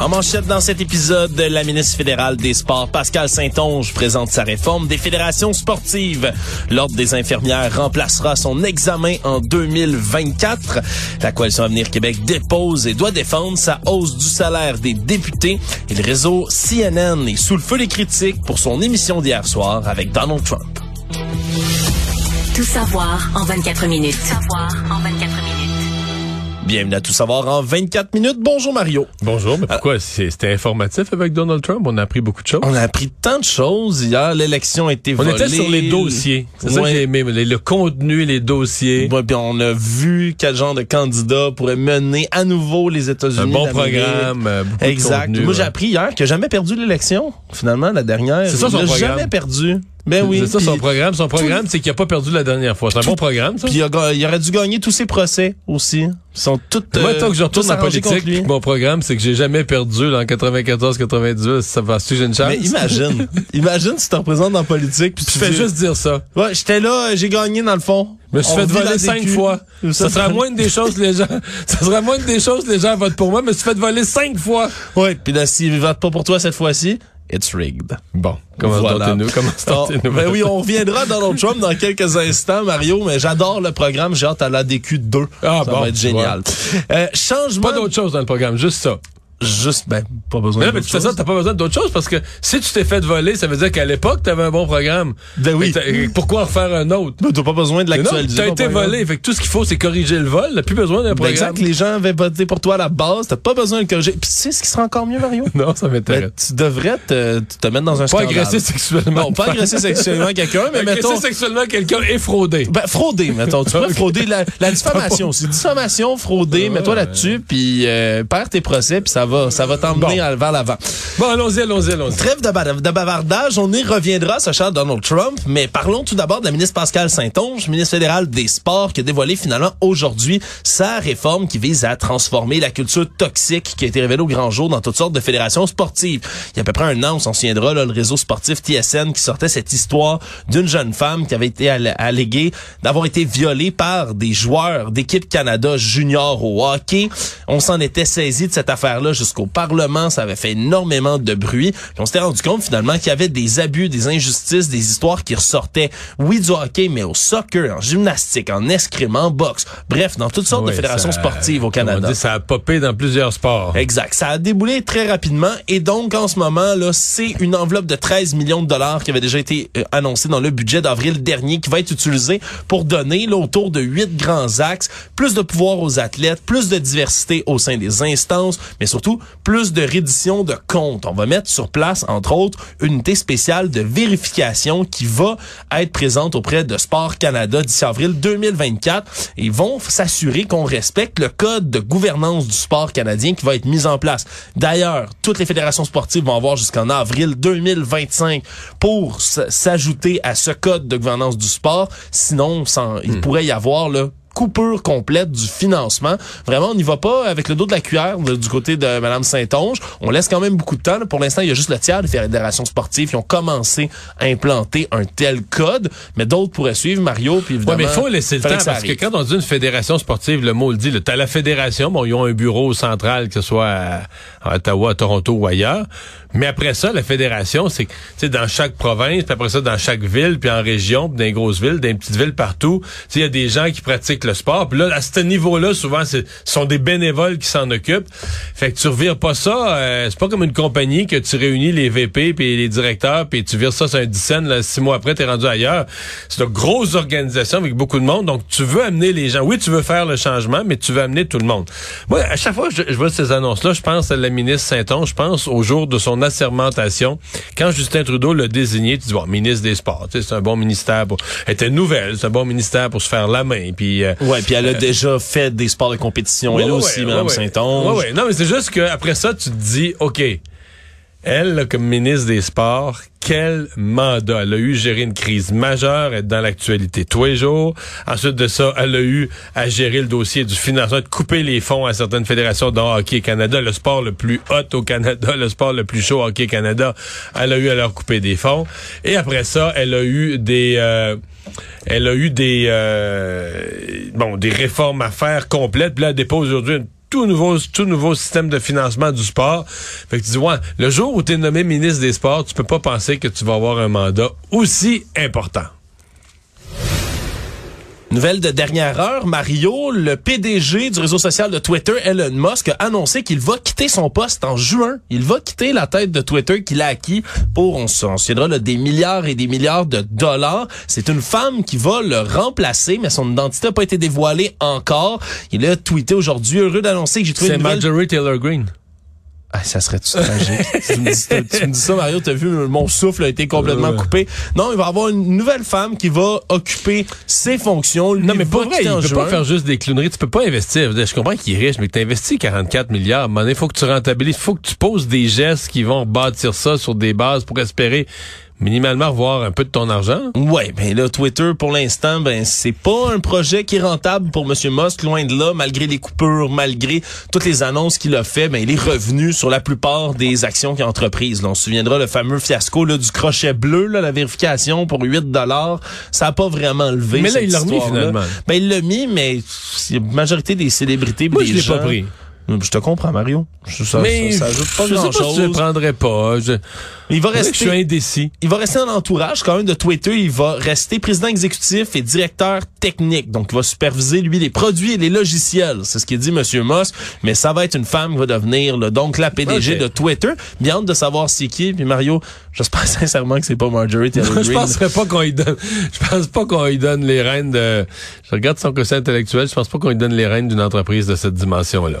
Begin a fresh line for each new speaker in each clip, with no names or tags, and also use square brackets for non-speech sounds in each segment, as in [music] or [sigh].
En manchette dans cet épisode, la ministre fédérale des Sports, Pascal Saint-Onge, présente sa réforme des fédérations sportives. L'Ordre des infirmières remplacera son examen en 2024. La Coalition Avenir Québec dépose et doit défendre sa hausse du salaire des députés. Et le réseau CNN est sous le feu des critiques pour son émission d'hier soir avec Donald Trump.
Tout savoir en 24 minutes. Tout
savoir en 24 minutes.
Bienvenue à Tout savoir en 24 minutes. Bonjour Mario.
Bonjour, mais pourquoi? C'était informatif avec Donald Trump? On a appris beaucoup de choses.
On a appris tant de choses hier. L'élection a été volée.
On était sur les dossiers. C'est ça que j'ai aimé, le contenu, les dossiers.
Ouais, puis on a vu quel genre de candidat pourrait mener à nouveau les États-Unis.
Un bon programme, euh, beaucoup
exact.
de contenu.
Moi, j'ai appris hier qu'il n'a jamais perdu l'élection, finalement, la dernière.
C'est ça son
il
programme.
jamais perdu. Ben oui.
C'est ça son programme. Son programme, c'est qu'il a pas perdu la dernière fois. C'est un bon programme, ça.
Puis il, a ga- il aurait dû gagner tous ses procès aussi. Ils sont tous.
Moi,
euh,
tant que je retourne en politique, mon programme, c'est que j'ai jamais perdu là, en 94-98. Ça va, si j'ai une chance.
Mais imagine, [laughs] imagine si tu te représentes dans la politique puis
Tu
tu
fais juste dire ça.
Ouais, j'étais là, j'ai gagné dans le fond.
Je me suis fait voler cinq fois. [laughs] [laughs] Ça sera moins des choses que les gens, ça sera moins des choses que les gens votent pour moi, mais je me suis fait voler cinq fois.
Ouais, puis là, s'ils votent pas pour toi cette fois-ci, it's rigged.
Bon. Comment
Voilà.
nous Comment
Oh, ben oui, on reviendra à Donald Trump dans quelques instants, Mario, mais j'adore le programme. J'ai hâte à la DQ 2.
Ah,
ça
bon,
va être génial. Euh, changement.
Pas d'autre chose dans le programme, juste ça.
Juste, ben, pas besoin
Mais
de
mais tu fais ça, t'as pas besoin d'autre chose parce que si tu t'es fait voler, ça veut dire qu'à l'époque, t'avais un bon programme.
Ben oui.
Pourquoi en faire un autre?
Ben, T'as pas besoin de l'actualiser.
t'as été volé. Fait que tout ce qu'il faut, c'est corriger le vol. T'as plus besoin d'un
Ben,
programme.
exact, les gens avaient voté pour toi à la base, t'as pas besoin de le corriger. Puis sais ce qui sera encore mieux, Mario? [laughs]
Non, ça
Ben,
m'intéresse.
tu devrais te, te mettre dans un
Pas
scandale.
agresser sexuellement.
Non, pas agresser sexuellement quelqu'un, mais
Agresser
mettons...
sexuellement quelqu'un et frauder.
Ben, frauder, mettons. Tu peux [laughs] frauder la, la diffamation [laughs] aussi. Diffamation, frauder, mets-toi là-dessus, puis euh, perds tes procès, puis ça va, ça va t'emmener
Bon.
vers l'avant.
Bon, allons-y, allons-y, allons-y.
Trêve de, ba- de bavardage, on y reviendra, ce cher Donald Trump, mais parlons tout d'abord de la ministre Pascal Saint-Onge, ministre fédérale des Sports, qui a dévoilé finalement aujourd'hui sa réforme qui vise à transformer la culture toxique qui a été révélée au grand jour dans toutes sortes de fédérations sportives. Il y a à peu près un an, on s'en souviendra, là, le réseau sportif TSN qui sortait cette histoire d'une jeune femme qui avait été all- alléguée d'avoir été violée par des joueurs d'équipe Canada junior au hockey. On s'en était saisi de cette affaire-là jusqu'au Parlement. Ça avait fait énormément de bruit. Puis on s'était rendu compte finalement qu'il y avait des abus, des injustices, des histoires qui ressortaient, oui, du hockey, mais au soccer, en gymnastique, en escrime, en boxe. Bref, dans toutes sortes de fédérations
ça-
sportives au Canada.
dire, ça a popé dans plusieurs sports.
Exact. Ça a déboulé très rapidement et donc en ce moment là, c'est une enveloppe de 13 millions de dollars qui avait déjà été euh, annoncée dans le budget d'avril dernier qui va être utilisée pour donner là, autour de huit grands axes, plus de pouvoir aux athlètes, plus de diversité au sein des instances, mais surtout plus de reddition de comptes. On va mettre sur place entre autres une unité spéciale de vérification qui va être présente auprès de Sport Canada d'ici avril 2024 et ils vont s'assurer qu'on respecte le code de gouvernance du sport canadien qui va être mis en place. D'ailleurs, toutes les fédérations sportives vont avoir jusqu'en avril 2025 pour s'ajouter à ce code de gouvernance du sport. Sinon, sans- il pourrait y avoir là coupure complète du financement. Vraiment, on n'y va pas avec le dos de la cuillère de- du côté de Mme Saint-Onge. On laisse quand même beaucoup de temps. là. Pour l'instant, il y a juste le tiers des fédérations sportives qui ont commencé à implanter un tel code, mais d'autres pourraient suivre, Mario, puis
Ouais,
évidemment...
mais il faut laisser le temps parce que quand on dit une fédération sportive, le mot le dit. T'as la fédération, bon, ils ont un bureau central, que ce soit à, à Ottawa, à Toronto ou ailleurs. Mais après ça, la fédération, c'est que, tu sais, dans chaque province, puis après ça, dans chaque ville, puis en région, puis dans les grosses villes, dans les petites villes partout, il y a des gens qui pratiquent le sport. Puis là, à ce niveau-là, souvent, ce sont des bénévoles qui s'en occupent. Fait que tu revires pas ça, euh, c'est pas comme une compagnie que tu réunis les VP puis les directeurs, puis tu vires ça sur un dixaine, là, six mois après, t'es rendu ailleurs. C'est une grosse organisation avec beaucoup de monde, donc tu veux amener les gens. Oui, tu veux faire le changement, mais tu veux amener tout le monde. Moi, à chaque fois que je, je vois ces annonces-là, je pense à la ministre Saint-Onge, je pense au jour de son assermentation. Quand Justin Trudeau l'a désigné, tu dis, bon, ministre des Sports, c'est un bon ministère pour... Elle était nouvelle, c'est un bon ministère pour se faire la main, puis... euh,
Ouais, puis elle a déjà fait des sports de compétition,
Ouais,
elle
ouais,
aussi, Mme Saint-Onge.
Ouais, ouais. Non, mais c'est juste qu'après ça, tu te dis, OK, Elle, comme ministre des Sports, quel mandat? Elle a eu gérer une crise majeure, être dans l'actualité tous les jours. Ensuite de ça, elle a eu à gérer le dossier du financement, de couper les fonds à certaines fédérations de hockey Canada, le sport le plus hot au Canada, le sport le plus chaud hockey Canada. Elle a eu à leur couper des fonds. Et après ça, elle a eu des... Euh, elle a eu des euh, bon des réformes à faire complètes. Puis là, elle dépose aujourd'hui une tout nouveau, tout nouveau système de financement du sport. Fait que tu dis, ouais, le jour où tu nommé ministre des Sports, tu peux pas penser que tu vas avoir un mandat aussi important.
Nouvelle de dernière heure, Mario, le PDG du réseau social de Twitter, Elon Musk, a annoncé qu'il va quitter son poste en juin. Il va quitter la tête de Twitter qu'il a acquis pour, on se souviendra, là, des milliards et des milliards de dollars. C'est une femme qui va le remplacer, mais son identité n'a pas été dévoilée encore. Il a tweeté aujourd'hui, heureux d'annoncer que j'ai trouvé
C'est
une nouvelle...
Marjorie Taylor Greene.
Ah, ça serait tragique. [laughs] tu, me dis, tu me dis ça, Mario, t'as vu, mon souffle a été complètement
Ouais.
coupé. Non, il va y avoir une nouvelle femme qui va occuper ses fonctions. Lui
Non, mais pas vrai, il peut
juin.
pas faire juste des clowneries. Tu peux pas investir. Je comprends qu'il est riche, mais que tu investis 44 milliards. Il faut que tu rentabilises. Il faut que tu poses des gestes qui vont bâtir ça sur des bases pour espérer minimalement revoir un peu de ton argent?
Ouais, mais là, Twitter, pour l'instant, ben, c'est pas un projet qui est rentable pour M. Musk, loin de là, malgré les coupures, malgré toutes les annonces qu'il a fait, ben, il est revenu sur la plupart des actions qu'il a entreprises. Là, on se souviendra le fameux fiasco, là, du crochet bleu, là, la vérification pour 8 dollars. Ça a pas vraiment levé.
Mais là,
cette
il l'a remis, finalement.
Ben, il l'a mis, mais la majorité des célébrités,
Moi,
des
je l'ai pas pris.
Je te comprends, Mario. Je- Ça,
mais
ça, ça ajoute pas
je sais
grand
pas si je le
chose.
prendrais pas. Je,
Il va
je suis
rester.
indécis.
Il va rester dans l'entourage quand même de Twitter. Il va rester président exécutif et directeur technique. Donc, il va superviser, lui, les produits et les logiciels. C'est ce qu'il dit Monsieur Moss. Mais ça va être une femme qui va devenir, là, donc, la PDG de Twitter. Bien hâte de savoir c'est qui. Puis Mario, j'espère [laughs] sincèrement que c'est pas Marjorie [laughs] Taylor
je
Greene.
penserais pas qu'on lui donne. Je pense pas qu'on lui donne les rênes de. Je regarde son quotient intellectuel. Je pense pas qu'on lui donne les rênes d'une entreprise de cette dimension-là.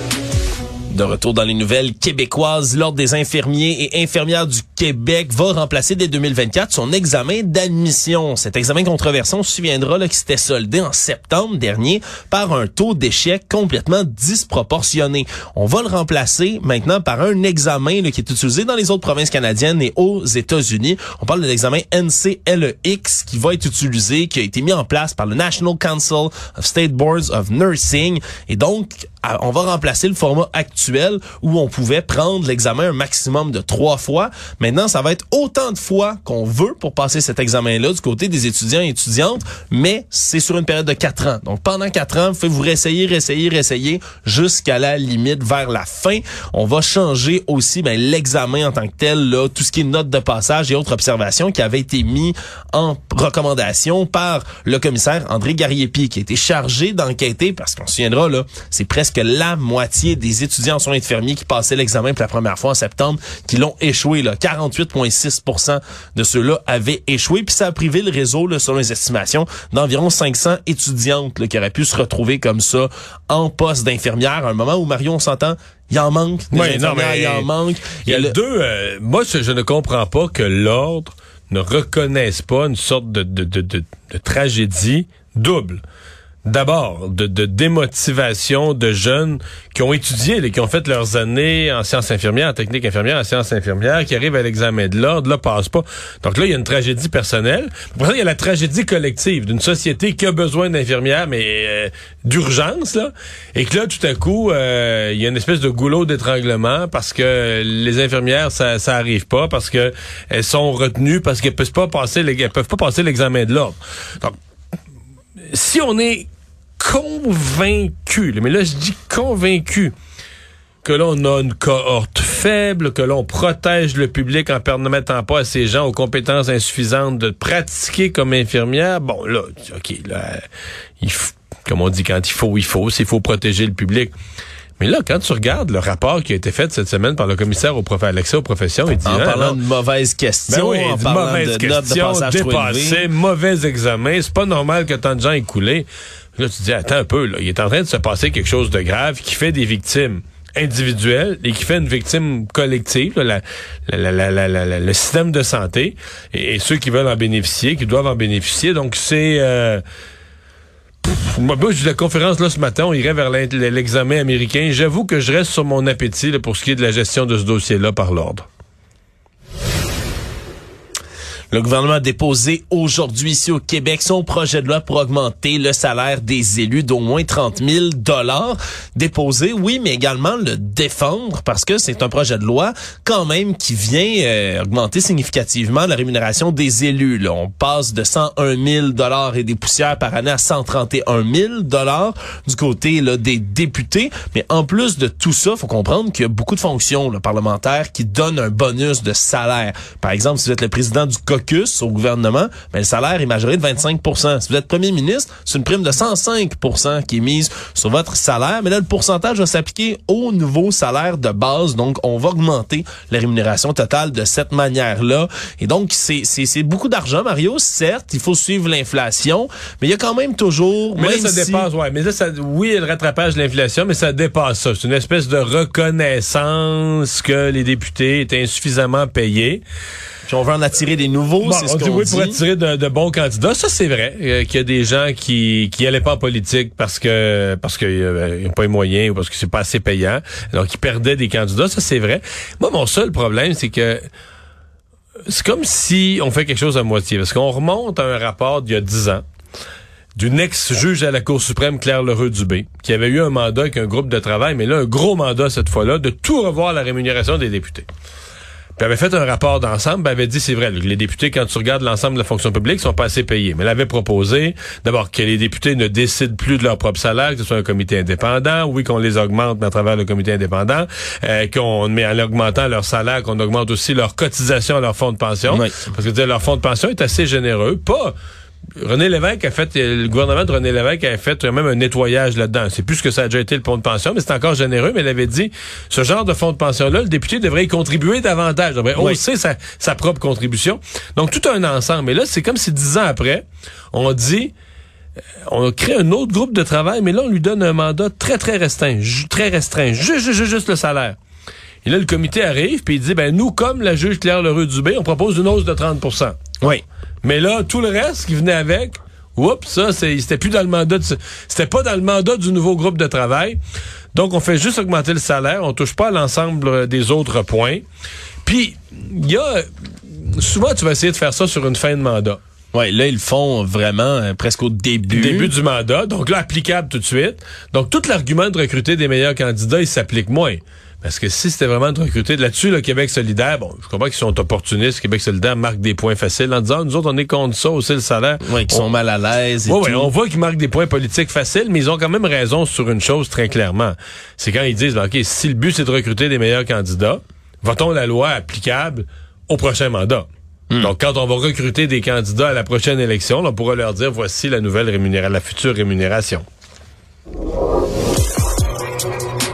De retour dans les nouvelles québécoises, l'Ordre des infirmiers et infirmières du Québec va remplacer dès 2024 son examen d'admission. Cet examen controversé, on se souviendra là, qui s'était soldé en septembre dernier par un taux d'échec complètement disproportionné. On va le remplacer maintenant par un examen là, qui est utilisé dans les autres provinces canadiennes et aux États-Unis. On parle de l'examen NCLEX qui va être utilisé, qui a été mis en place par le National Council of State Boards of Nursing. Et donc, on va remplacer le format actuel où on pouvait prendre l'examen un maximum de trois fois. Maintenant, ça va être autant de fois qu'on veut pour passer cet examen-là du côté des étudiants et étudiantes, mais c'est sur une période de quatre ans. Donc, pendant quatre ans, vous vous réessayer, réessayer, réessayer jusqu'à la limite vers la fin. On va changer aussi ben, l'examen en tant que tel, tout ce qui est notes de passage et autres observations qui avaient été mis en recommandation par le commissaire André Gariepi, qui a été chargé d'enquêter, parce qu'on se souviendra, c'est presque la moitié des étudiants en soins infirmiers qui passaient l'examen pour la première fois en septembre qui l'ont échoué. Là. 48,6% de ceux-là avaient échoué. Puis ça a privé le réseau, là, selon les estimations, d'environ 500 étudiantes là, qui auraient pu se retrouver comme ça en poste d'infirmière à un moment où, Marion, on s'entend, il en manque.
Ouais, non, mais
il en manque.
Il y a
le-
deux. euh, moi, je, je ne comprends pas que l'ordre ne reconnaisse pas une sorte de, de, de, de- de tragédie double. D'abord, de, de démotivation de jeunes qui ont étudié, là, qui ont fait leurs années en sciences infirmières, en technique infirmière, en sciences infirmières, qui arrivent à l'examen de l'ordre, là, passent pas. Donc là, il y a une tragédie personnelle. Après ça, il y a la tragédie collective d'une société qui a besoin d'infirmières, mais euh, d'urgence, là. Et que là, tout à coup, euh, il y a une espèce de goulot d'étranglement parce que les infirmières, ça, ça arrive pas, parce que elles sont retenues, parce qu'elles peuvent pas passer, les- elles peuvent pas passer l'examen de l'ordre. Donc, si on est convaincu, mais là je dis convaincu, que l'on a une cohorte faible, que l'on protège le public en permettant pas à ces gens aux compétences insuffisantes de pratiquer comme infirmière, bon là, ok, là, il f- comme on dit quand il faut, il faut, s'il faut protéger le public. Mais là, quand tu regardes le rapport qui a été fait cette semaine par le commissaire au prof- à l'accès aux professions, il dit
en
hein,
parlant
non,
de mauvaises
ben
questions,
oui,
en parlant
mauvaises
de notes de passage
dépassées, mauvais examen. C'est pas normal que tant de gens aient coulé. Là, tu te dis, attends un peu, là. Il est en train de se passer quelque chose de grave qui fait des victimes individuelles et qui fait une victime collective, là, la- la- la- la- la- la- le système de santé et, et ceux qui veulent en bénéficier, qui doivent en bénéficier. Donc, c'est... euh, Moi, eu la conférence là ce matin, on irait vers l'examen américain. J'avoue que je reste sur mon appétit pour ce qui est de la gestion de ce dossier-là par l'ordre.
Le gouvernement a déposé aujourd'hui ici au Québec son projet de loi pour augmenter le salaire des élus d'au moins 30 000 dollars. Déposé, oui, mais également le défendre parce que c'est un projet de loi quand même qui vient euh, augmenter significativement la rémunération des élus. Là. On passe de 101 000 dollars et des poussières par année à 131 000 dollars du côté là, des députés. Mais en plus de tout ça, faut comprendre qu'il y a beaucoup de fonctions là, parlementaires qui donnent un bonus de salaire. Par exemple, si vous êtes le président du caucus au gouvernement, ben, le salaire est majoré de 25% Si vous êtes premier ministre, c'est une prime de 105% qui est mise sur votre salaire. Mais là, le pourcentage va s'appliquer au nouveau salaire de base. Donc, on va augmenter la rémunération totale de cette manière-là. Et donc, c'est beaucoup d'argent, Mario. Certes, il faut suivre l'inflation, mais il y a quand même toujours...
Mais là, ça
si-
dépasse, ouais. Mais là, ça, oui, il y a le rattrapage de l'inflation, mais ça dépasse ça. C'est une espèce de reconnaissance que les députés étaient insuffisamment payés.
On veut en attirer des nouveaux,
Bon,
c'est ce
dit
qu'on
oui
dit.
pour attirer de, de bons candidats. Ça, c'est vrai euh, qu'il y a des gens qui qui allaient pas en politique parce que parce qu'ils n'ont pas les moyens ou parce que c'est pas assez payant. Donc, ils perdaient des candidats. Ça, c'est vrai. Moi, mon seul problème, c'est que c'est comme si on fait quelque chose à moitié. Parce qu'on remonte à un rapport d'il y a dix ans d'une ex-juge à la Cour suprême, Claire Lheureux-Dubé, qui avait eu un mandat avec un groupe de travail, mais là, un gros mandat cette fois-là, de tout revoir la rémunération des députés. Puis elle avait fait un rapport d'ensemble, avait dit, c'est vrai, les députés, quand tu regardes l'ensemble de la fonction publique, sont pas assez payés. Mais elle avait proposé, d'abord, que les députés ne décident plus de leur propre salaire, que ce soit un comité indépendant, oui, qu'on les augmente, mais à travers le comité indépendant, euh, qu'on, mais en augmentant leur salaire, qu'on augmente aussi leur cotisation à leur fonds de pension.
Oui.
Parce que sais, leur fonds de pension est assez généreux. Pas, René Lévesque a fait, le gouvernement de René Lévesque a fait même un nettoyage là-dedans. C'est plus que ça a déjà été le fonds de pension, mais c'est encore généreux. Mais elle avait dit, ce genre de fonds de pension-là, le député devrait y contribuer davantage. devrait
Oui.
hausser sa, sa propre contribution. Donc, tout un ensemble. Mais là, c'est comme si dix ans après, on dit, euh, on crée un autre groupe de travail, mais là, on lui donne un mandat très, très restreint, très restreint, juste, juste, juste le salaire. Et là, le comité arrive, puis il dit, ben nous, comme la juge Claire Leroux-Dubé, on propose une hausse de 30%
Oui.
Mais là, tout le reste qui venait avec, oups, ça, c'était plus dans le mandat, c'était pas dans le mandat du nouveau groupe de travail. Donc, on fait juste augmenter le salaire, on touche pas à l'ensemble euh, des autres points. Puis, il y a, souvent, tu vas essayer de faire ça sur une fin de mandat.
Ouais, là ils le font vraiment euh, presque au début.
Début du mandat, donc là, applicable tout de suite. Donc, tout l'argument de recruter des meilleurs candidats, il s'applique moins. Parce que si c'était vraiment de recruter de là-dessus, le Québec solidaire, bon, je comprends qu'ils sont opportunistes, Québec solidaire marque des points faciles en disant, nous autres, on est contre ça, aussi le salaire.
Ouais, qui
On-
sont mal à l'aise
Oui, oui, on voit qu'ils marquent des points politiques faciles, mais ils ont quand même raison sur une chose très clairement. C'est quand ils disent, ben, OK, si le but c'est de recruter des meilleurs candidats, votons la loi applicable au prochain mandat. Donc, quand on va recruter des candidats à la prochaine élection, on pourra leur dire, voici la nouvelle rémunération, la future rémunération.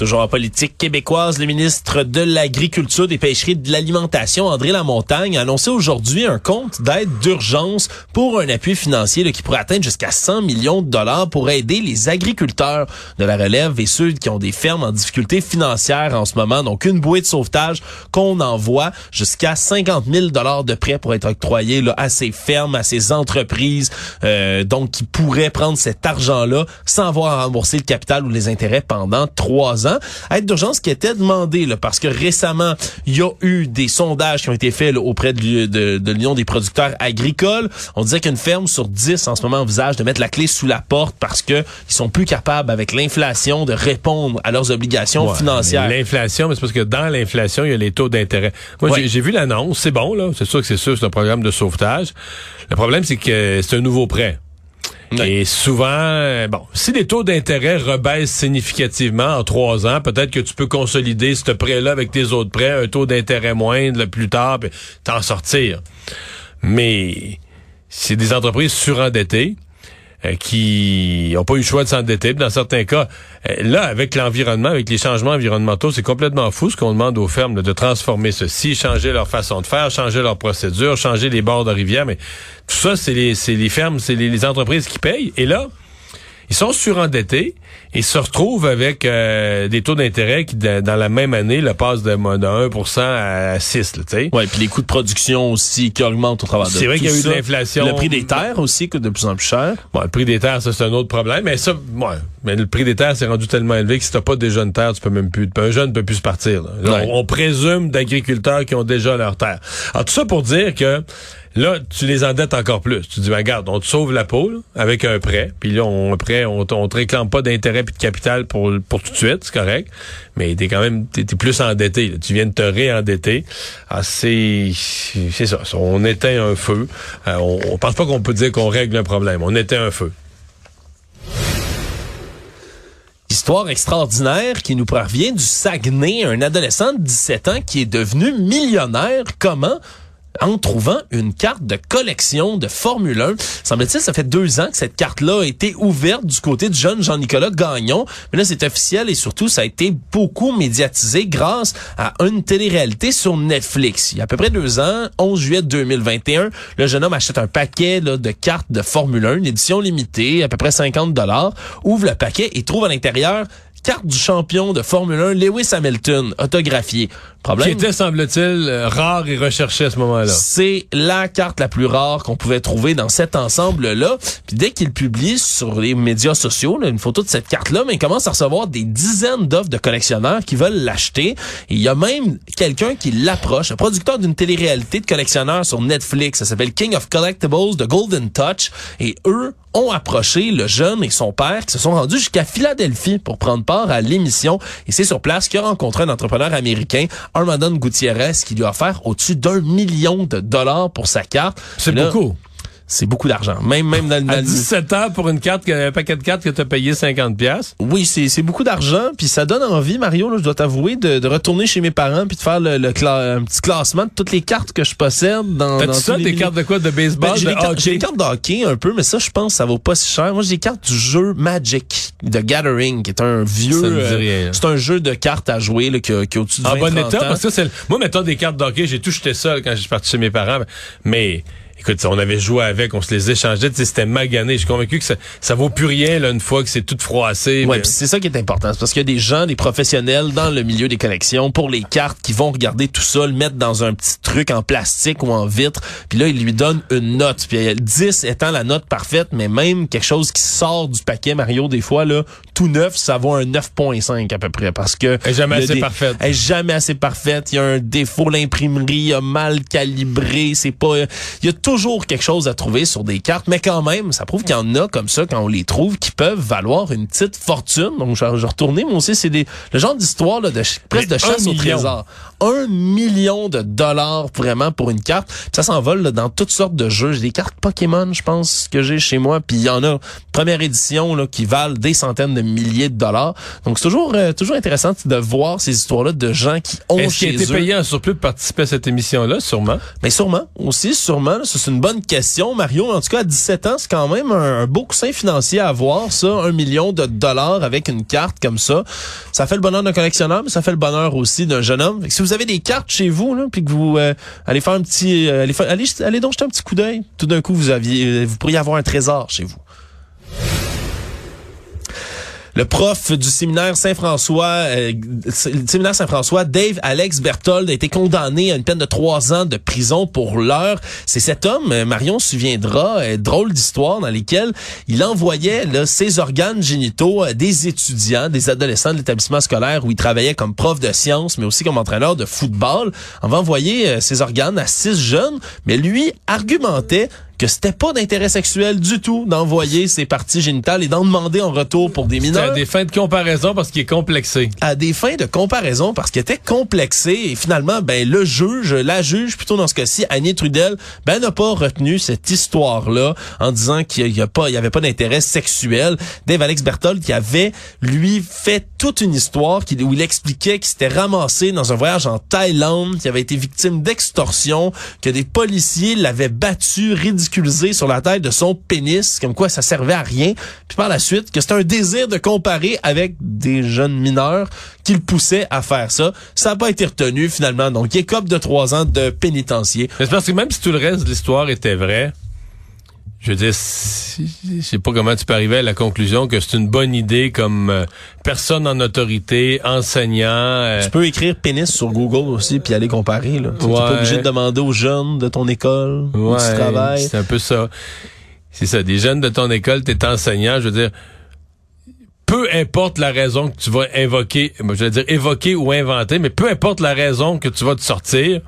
Toujours en politique québécoise, le ministre de l'Agriculture, des Pêcheries et de l'Alimentation, André Lamontagne, a annoncé aujourd'hui un compte d'aide d'urgence pour un appui financier là, qui pourrait atteindre jusqu'à 100 millions de dollars pour aider les agriculteurs de la relève et ceux qui ont des fermes en difficulté financière en ce moment. Donc, une bouée de sauvetage qu'on envoie jusqu'à 50 000 dollars de prêts pour être octroyés là, à ces fermes, à ces entreprises, euh, donc qui pourraient prendre cet argent-là sans avoir à rembourser le capital ou les intérêts pendant trois ans. Aide d'urgence qui était demandée là, parce que récemment, il y a eu des sondages qui ont été faits là, auprès de, l'U- de, de l'Union des producteurs agricoles. On disait qu'une ferme sur 10 en ce moment envisage de mettre la clé sous la porte parce que ils sont plus capables avec l'inflation de répondre à leurs obligations
Ouais,
financières.
L'inflation, mais c'est parce que dans l'inflation, il y a les taux d'intérêt. Moi,
Ouais.
j'ai vu l'annonce, c'est bon, là. C'est sûr que c'est sûr, c'est un programme de sauvetage. Le problème, c'est que c'est un nouveau prêt. Et souvent, euh, bon, si les taux d'intérêt rebaissent significativement en trois ans, peut-être que tu peux consolider ce prêt-là avec tes autres prêts, un taux d'intérêt moindre plus tard, puis t'en sortir. Mais c'est des entreprises surendettées qui n'ont pas eu le choix de s'endetter. Dans certains cas, euh, là, avec l'environnement, avec les changements environnementaux, c'est complètement fou ce qu'on demande aux fermes de transformer ceci, changer leur façon de faire, changer leurs procédures, changer les bords de rivière. Mais tout ça, c'est les, c'est les fermes, c'est les, les entreprises qui payent. Et là, ils sont surendettés et se retrouvent avec euh, des taux d'intérêt qui, de- dans la même année, le passent de, de 1% à 6, là, tu sais.
Ouais, puis les coûts de production aussi qui augmentent au travers de
C'est vrai qu'il y a eu de l'inflation.
Le prix des terres aussi coûte de plus en plus cher.
Bon, le prix des terres, ça, c'est un autre problème. Mais ça, ouais, mais le prix des terres s'est rendu tellement élevé que si t'as pas déjà une terre, tu peux même plus, un jeune ne peut plus se partir. là. On, on présume d'agriculteurs qui ont déjà leur terre. Alors, tout ça pour dire que là, tu les endettes encore plus. Tu dis, ben, regarde, on te sauve la peau là, avec un prêt. Puis là, on, un prêt, on, on te réclame pas d'intérêt puis de capital pour, pour tout de suite, c'est correct. Mais t'es quand même, t'es, plus endetté. là. Tu viens de te réendetter. Ah, c'est, c'est ça. On éteint un feu. Euh, on, on pense pas qu'on peut dire qu'on règle un problème. On éteint un feu.
Histoire extraordinaire qui nous parvient du Saguenay, un adolescent de 17 ans qui est devenu millionnaire. Comment? En trouvant une carte de collection de Formule 1. Semble-t-il, ça fait deux ans que cette carte-là a été ouverte du côté du jeune Jean-Nicolas Gagnon. Mais là, c'est officiel et surtout, ça a été beaucoup médiatisé grâce à une télé-réalité sur Netflix. Il y a à peu près deux ans, 11 juillet 2021, le jeune homme achète un paquet de cartes de Formule 1, une édition limitée, à peu près 50 dollars, ouvre le paquet et trouve à l'intérieur carte du champion de Formule 1, Lewis Hamilton, autographiée. Problème,
Qui était, semble-t-il, euh, rare et recherché à ce moment-là.
c'est la carte la plus rare qu'on pouvait trouver dans cet ensemble-là. Puis dès qu'il publie sur les médias sociaux là, une photo de cette carte-là, mais il commence à recevoir des dizaines d'offres de collectionneurs qui veulent l'acheter. Et il y a même quelqu'un qui l'approche, un producteur d'une télé-réalité de collectionneurs sur Netflix. Ça s'appelle King of Collectibles de Golden Touch. Et eux ont approché le jeune et son père qui se sont rendus jusqu'à Philadelphie pour prendre part à l'émission. Et c'est sur place qu'il a rencontré un entrepreneur américain, Armadon Gutiérrez, qui lui a offert au-dessus d'un million de dollars pour sa carte.
C'est beaucoup.
C'est beaucoup d'argent. Même, même dans, dans
À
le-
17 ans, pour une carte, un paquet de cartes que tu as payé 50 pièces.
Oui, c'est c'est beaucoup d'argent, puis ça donne envie, Mario, là, je dois t'avouer, de, de retourner chez mes parents puis de faire le, le un petit classement de toutes les cartes que je possède dans,
T'as-tu ça,
les
des cartes de quoi? De baseball,
Ben, j'ai
de
des cartes-
hockey?
j'ai des cartes de hockey un peu, mais ça, je pense, ça vaut pas si cher. Moi, j'ai des cartes du jeu Magic de Gathering, qui est un vieux. Euh, c'est un jeu de cartes à jouer là, qui, a, qui a au-dessus de 20
En bon
30
état,
ans.
parce que c'est moi mettons des cartes d'hockey, j'ai tout jeté ça quand je suis parti chez mes parents, mais écoute, on avait joué avec, on se les échangeait, c'était magané. Je suis convaincu que ça, ça vaut plus rien là, une fois que c'est tout froissé.
Ouais,
mais-
puis c'est ça qui est important, c'est parce qu'il y a des gens, des professionnels dans le milieu des collections pour les cartes qui vont regarder tout ça, le mettre dans un petit truc en plastique ou en vitre, puis là ils lui donnent une note. Puis euh, 10 étant la note parfaite, mais même quelque chose qui sort du paquet Mario des fois là, tout neuf, ça vaut un 9.5 à peu près parce que
Elle est jamais assez
des-
parfaite.
Elle est jamais assez parfaite, il y a un défaut l'imprimerie a mal calibré, c'est pas il y a toujours quelque chose à trouver sur des cartes, mais quand même, ça prouve qu'il y en a comme ça quand on les trouve qui peuvent valoir une petite fortune. Donc je je retournais moi aussi, c'est des le genre d'histoire là, de presque de chasse au trésor. Un million de dollars vraiment pour une carte. Puis ça s'envole là, dans toutes sortes de jeux. J'ai des cartes Pokémon, je pense que j'ai chez moi. Puis il y en a première édition là, qui valent des centaines de milliers de dollars. Donc c'est toujours euh, toujours intéressant de voir ces histoires-là de gens qui ont
Est-ce a été
eux.
payé en surplus pour participer à cette émission-là, sûrement?
Mais sûrement, aussi, sûrement. là, C'est une bonne question, Mario. En tout cas, à 17 ans, c'est quand même un, beau coussin financier à avoir, ça. Un million de dollars avec une carte comme ça. Ça fait le bonheur d'un collectionneur, mais ça fait le bonheur aussi d'un jeune homme. Si vous avez des cartes chez vous, puis que vous euh, allez faire un petit... euh, allez, allez, allez donc jeter un petit coup d'œil. Tout d'un coup, vous aviez, euh, vous pourriez avoir un trésor chez vous. Le prof du séminaire Saint-François, euh, séminaire Saint-François, Dave Alex Berthold, a été condamné à une peine de trois ans de prison pour l'heure. C'est cet homme, euh, Marion se souviendra, euh, drôle d'histoire dans lesquelles il envoyait ses organes génitaux à des étudiants, des adolescents de l'établissement scolaire où il travaillait comme prof de sciences, mais aussi comme entraîneur de football. On va envoyer ses organes à six jeunes, mais lui argumentait que c'était pas d'intérêt sexuel du tout d'envoyer ses parties génitales et d'en demander en retour pour des mineurs
à des fins de comparaison parce qu'il est complexé.
à des fins de comparaison parce qu'il était complexé et finalement ben le juge la juge plutôt dans ce cas-ci Annie Trudel ben n'a pas retenu cette histoire là en disant qu'il y a pas il y avait pas d'intérêt sexuel Dave Alex Berthold qui avait lui fait toute une histoire où il expliquait qu'il s'était ramassé dans un voyage en Thaïlande qui avait été victime d'extorsion que des policiers l'avaient battu sur la tête de son pénis comme quoi ça servait à rien puis par la suite que c'était un désir de comparer avec des jeunes mineurs qui le poussaient à faire ça. Ça n'a pas été retenu finalement. Donc, il écope de trois ans de pénitencier.
Mais c'est parce que même si tout le reste de l'histoire était vrai, je veux dire, si- je sais pas comment tu peux arriver à la conclusion que c'est une bonne idée comme euh, personne en autorité, enseignant. euh,
Tu peux écrire pénis sur Google aussi puis aller comparer. Là. Tu n'es
Ouais.
pas obligé de demander aux jeunes de ton école où tu travailles.
C'est un peu ça. C'est ça. Des jeunes de ton école, t'es enseignant, je veux dire, peu importe la raison que tu vas invoquer, moi, je veux dire évoquer ou inventer, mais peu importe la raison que tu vas te sortir,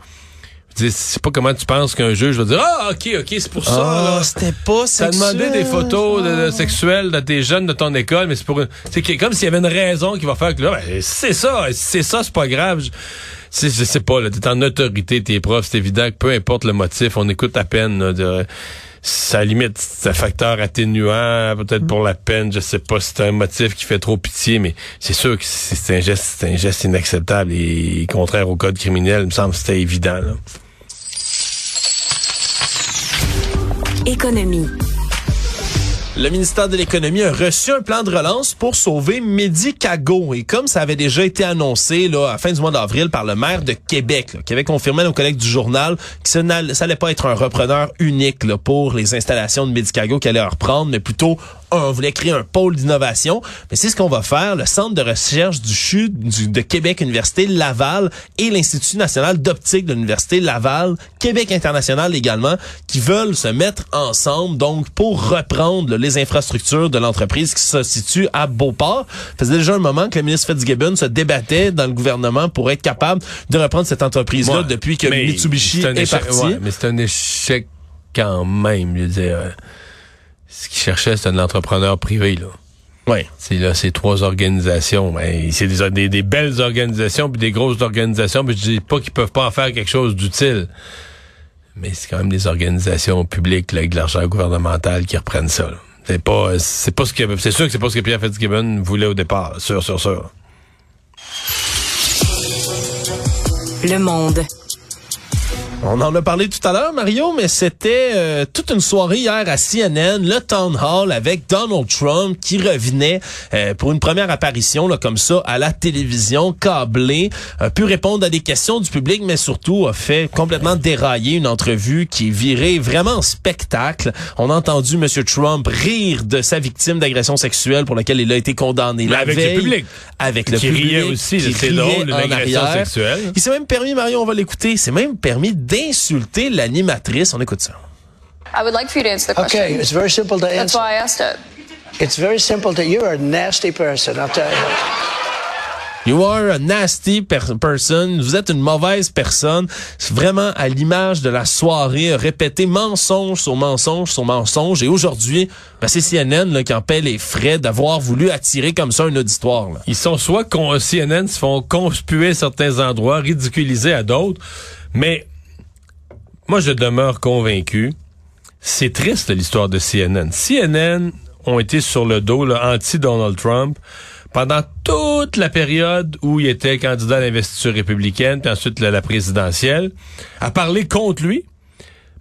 je pas comment tu penses qu'un juge va dire ah ok ok c'est pour ça. Là.
c'était pas
T'as
sexuel.
demandé des photos de, de sexuelles de tes jeunes de ton école, mais c'est pour c'est comme s'il y avait une raison qui va faire que là, ben, c'est ça, c'est ça, c'est pas grave. Je, je sais pas, là, t'es en autorité, t'es prof, c'est évident que peu importe le motif, on écoute à peine. Là, de, ça limite, c'est un facteur atténuant, peut-être pour la peine, je sais pas si c'est un motif qui fait trop pitié, mais c'est sûr que c'est un geste, c'est un geste inacceptable et contraire au code criminel, il me semble que c'était évident. Là.
Le ministère de l'Économie a reçu un plan de relance pour sauver Medicago. Et comme ça avait déjà été annoncé là, à fin du mois d'avril par le maire de Québec, qui avait confirmé à nos collègues du journal que ça n'allait pas être un repreneur unique pour les installations de Medicago qui allait reprendre, mais plutôt un, on voulait créer un pôle d'innovation. Mais c'est ce qu'on va faire. Le Centre de recherche du CHU du- de Québec Université Laval et l'Institut national d'optique de l'Université Laval, Québec International également, qui veulent se mettre ensemble donc pour reprendre là, les infrastructures de l'entreprise qui se situe à Beauport. Ça faisait déjà un moment que le ministre Fitzgibbon se débattait dans le gouvernement pour être capable de reprendre cette entreprise-là
Ouais,
depuis que Mitsubishi est
échec-
parti.
ouais, mais c'est un échec quand même. Je veux dire, ce qu'il cherchait, c'était un entrepreneur privé. Là.
Ouais.
C'est là, ces trois organisations. Ben, c'est des, des, des belles organisations puis des grosses organisations. Mais je dis pas qu'ils peuvent pas en faire quelque chose d'utile. Mais c'est quand même des organisations publiques là, avec de l'argent gouvernemental qui reprennent ça. là. C'est pas, c'est pas ce que, c'est sûr que c'est pas ce que Pierre Fitzgibbon voulait au départ. Sûr, sûr, sûr.
Le monde.
On en a parlé tout à l'heure, Mario, mais c'était euh, toute une soirée hier à CNN, le town hall avec Donald Trump qui revenait euh, pour une première apparition là, comme ça à la télévision câblée, a pu répondre à des questions du public, mais surtout a fait complètement dérailler une entrevue qui est virée vraiment en spectacle. On a entendu M. Trump rire de sa victime d'agression sexuelle pour laquelle il a été condamné
Mais
la
avec le public.
Avec le
Qui
public.
riait aussi, c'est drôle, une
en
agression
arrière.
sexuelle.
Il s'est même permis, Mario, on va l'écouter, il s'est même permis d'insulter l'animatrice. On écoute ça.
I would like for you to answer the question.
Okay, it's very simple to
That's
answer.
why I asked it.
It's very simple to. You're a nasty person. I'll tell you.
You are a nasty per- person. Vous êtes une mauvaise personne. C'est vraiment à l'image de la soirée, répéter mensonge sur mensonge sur mensonge. Et aujourd'hui, ben, c'est CNN là, qui en paie les frais d'avoir voulu attirer comme ça un auditoire. là.
Ils sont soit con, CNN se font conspuer à certains endroits, ridiculiser à d'autres, mais moi je demeure convaincu. C'est triste l'histoire de CNN. CNN ont été sur le dos anti-Donald Trump pendant toute la période où il était candidat à l'investiture républicaine, puis ensuite la, la présidentielle, à parler contre lui,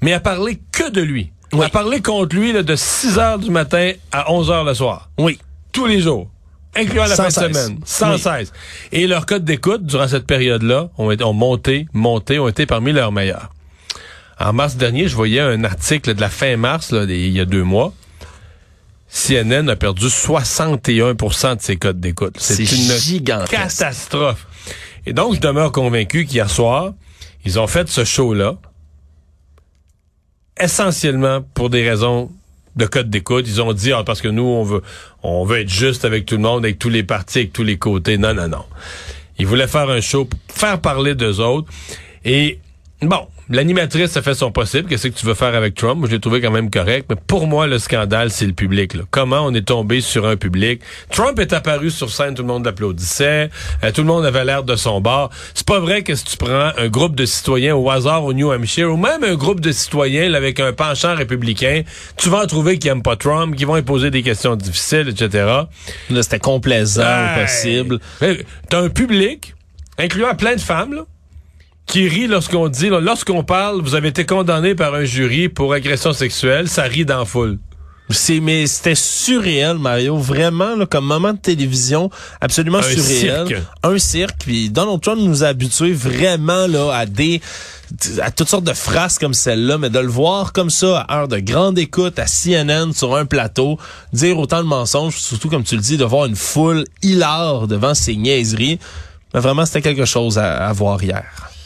mais à parler que de lui.
Oui.
À parler contre lui là, de 6 heures du matin à 11 heures le soir
Oui.
tous les jours, incluant la fin de semaine, sans
Oui.
cesse. Et leurs codes d'écoute durant cette période-là ont, été- ont monté, monté, ont été parmi leurs meilleurs. En mars dernier, je voyais un article de la fin mars, là, il y a deux mois. CNN a perdu 61% de ses codes d'écoute.
C'est
une
gigantesque.
catastrophe. Et donc, je demeure convaincu qu'hier soir, ils ont fait ce show-là essentiellement pour des raisons de code d'écoute. Ils ont dit, ah, parce que nous, on veut, on veut être juste avec tout le monde, avec tous les partis, avec tous les côtés. Non, non, non. Ils voulaient faire un show, pour faire parler d'eux autres. Et bon, l'animatrice a fait son possible. Qu'est-ce que tu veux faire avec Trump? Moi, je l'ai trouvé quand même correct. Mais pour moi, le scandale, c'est le public. là. Comment on est tombé sur un public? Trump est apparu sur scène, tout le monde l'applaudissait. euh, tout le monde avait l'air de son bord. C'est pas vrai que si tu prends un groupe de citoyens au hasard au New Hampshire ou même un groupe de citoyens là, avec un penchant républicain, tu vas en trouver qui aiment pas Trump, qui vont lui poser des questions difficiles, etc.
Là, c'était complaisant au possible.
T'as un public, incluant plein de femmes, là, qui rit lorsqu'on dit, lorsqu'on parle, vous avez été condamné par un jury pour agression sexuelle, ça rit dans la foule.
C'est mais c'était surréel, Mario, vraiment là, comme moment de télévision, absolument
Un
surréel.
cirque.
Un cirque. Puis Donald Trump nous a habitués vraiment là à des à toutes sortes de phrases comme celle-là, mais de le voir comme ça à heure de grande écoute à CNN sur un plateau, dire autant de mensonges, surtout comme tu le dis, de voir une foule hilare devant ses niaiseries. Mais vraiment, c'était quelque chose à, à voir hier.